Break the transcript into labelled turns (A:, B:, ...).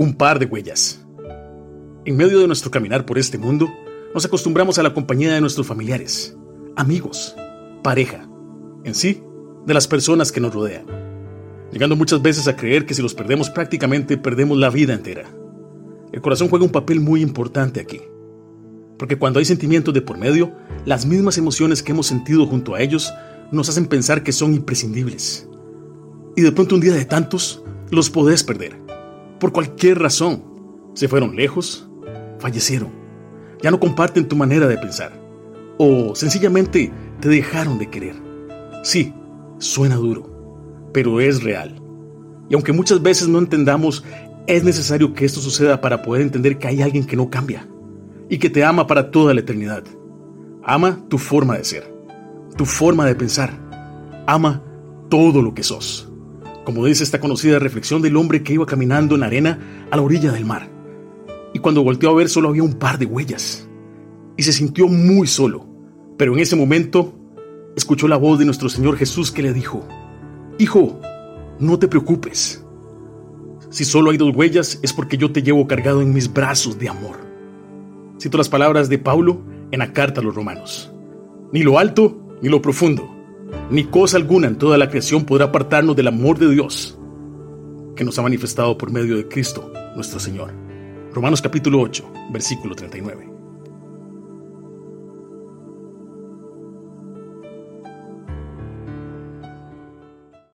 A: Un par de huellas. En medio de nuestro caminar por este mundo, nos acostumbramos a la compañía de nuestros familiares, amigos, pareja, en sí, de las personas que nos rodean, llegando muchas veces a creer que si los perdemos prácticamente perdemos la vida entera. El corazón juega un papel muy importante aquí, porque cuando hay sentimientos de por medio, las mismas emociones que hemos sentido junto a ellos nos hacen pensar que son imprescindibles. Y de pronto un día de tantos, los podés perder por cualquier razón. Se fueron lejos, fallecieron, ya no comparten tu manera de pensar o sencillamente te dejaron de querer. Sí, suena duro, pero es real. Y aunque muchas veces no entendamos, es necesario que esto suceda para poder entender que hay alguien que no cambia y que te ama para toda la eternidad. Ama tu forma de ser, tu forma de pensar. Ama todo lo que sos como dice esta conocida reflexión del hombre que iba caminando en la arena a la orilla del mar. Y cuando volteó a ver solo había un par de huellas. Y se sintió muy solo. Pero en ese momento escuchó la voz de nuestro Señor Jesús que le dijo, Hijo, no te preocupes. Si solo hay dos huellas es porque yo te llevo cargado en mis brazos de amor. Cito las palabras de Pablo en la carta a los romanos. Ni lo alto ni lo profundo ni cosa alguna en toda la creación podrá apartarnos del amor de Dios que nos ha manifestado por medio de Cristo nuestro Señor. Romanos capítulo 8, versículo 39.